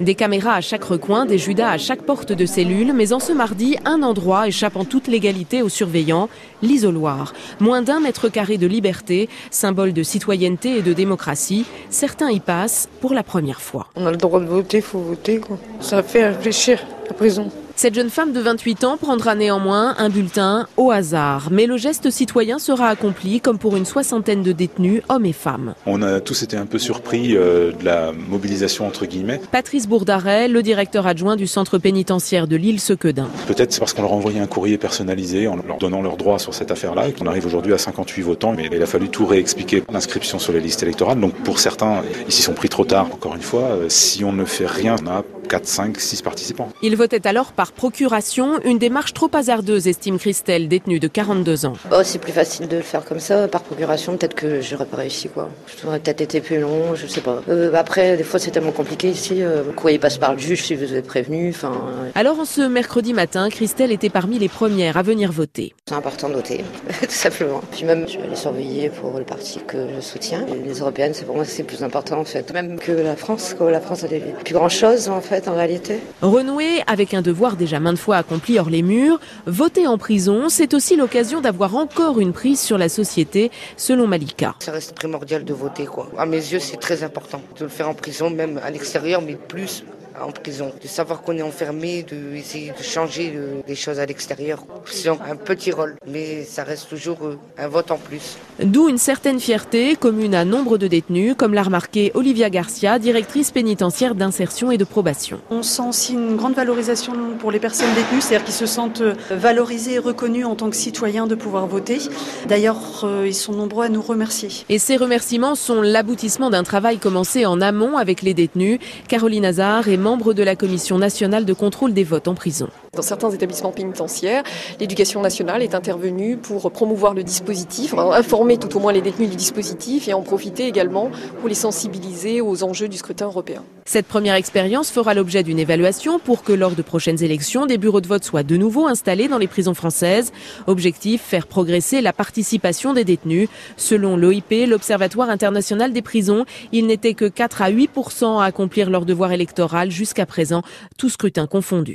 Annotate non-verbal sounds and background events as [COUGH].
Des caméras à chaque recoin, des judas à chaque porte de cellule, mais en ce mardi, un endroit échappant toute légalité aux surveillants, l'isoloir. Moins d'un mètre carré de liberté, symbole de citoyenneté et de démocratie. Certains y passent pour la première fois. On a le droit de voter, faut voter. Ça fait réfléchir, la prison. Cette jeune femme de 28 ans prendra néanmoins un bulletin au hasard. Mais le geste citoyen sera accompli comme pour une soixantaine de détenus, hommes et femmes. On a tous été un peu surpris euh, de la mobilisation entre guillemets. Patrice Bourdaret, le directeur adjoint du centre pénitentiaire de l'île Sequedin. Peut-être c'est parce qu'on leur a envoyé un courrier personnalisé en leur donnant leurs droits sur cette affaire-là qu'on arrive aujourd'hui à 58 votants. Mais il a fallu tout réexpliquer. L'inscription sur les listes électorales. Donc pour certains, ils s'y sont pris trop tard. Encore une fois, euh, si on ne fait rien, on a 4, 5, 6 participants. Ils votaient alors par procuration, une démarche trop hasardeuse, estime Christelle, détenue de 42 ans. Oh, c'est plus facile de le faire comme ça, par procuration, peut-être que j'aurais pas réussi, quoi. J'aurais peut-être été plus long, je sais pas. Euh, après, des fois, c'est tellement compliqué ici. Euh, le courrier passe par le juge si vous êtes prévenu, enfin... Alors, en ce mercredi matin, Christelle était parmi les premières à venir voter. C'est important de voter, [LAUGHS] tout simplement. Puis même, je vais aller surveiller pour le parti que je soutiens. Les européennes, c'est pour moi, c'est plus important, en fait. Même que la France, quoi. La France a des plus grand chose, en fait, en réalité. Renouer avec un devoir déjà maintes fois accompli hors les murs, voter en prison, c'est aussi l'occasion d'avoir encore une prise sur la société, selon Malika. Ça reste primordial de voter, quoi. À mes yeux, c'est très important de le faire en prison, même à l'extérieur, mais plus en prison, de savoir qu'on est enfermé, de essayer de changer des choses à l'extérieur. C'est un petit rôle, mais ça reste toujours euh, un vote en plus. D'où une certaine fierté commune à nombre de détenus, comme l'a remarqué Olivia Garcia, directrice pénitentiaire d'insertion et de probation. On sent aussi une grande valorisation pour les personnes détenues, c'est-à-dire qu'ils se sentent valorisés et reconnus en tant que citoyens de pouvoir voter. D'ailleurs, euh, ils sont nombreux à nous remercier. Et ces remerciements sont l'aboutissement d'un travail commencé en amont avec les détenus. Caroline Hazard est membre de la Commission nationale de contrôle des votes en prison. Dans certains établissements pénitentiaires, l'éducation nationale est intervenue pour promouvoir le dispositif, informer tout au moins les détenus du dispositif et en profiter également pour les sensibiliser aux enjeux du scrutin européen. Cette première expérience fera l'objet d'une évaluation pour que lors de prochaines élections, des bureaux de vote soient de nouveau installés dans les prisons françaises. Objectif, faire progresser la participation des détenus. Selon l'OIP, l'Observatoire international des prisons, il n'était que 4 à 8 à accomplir leur devoir électoral jusqu'à présent, tout scrutin confondu.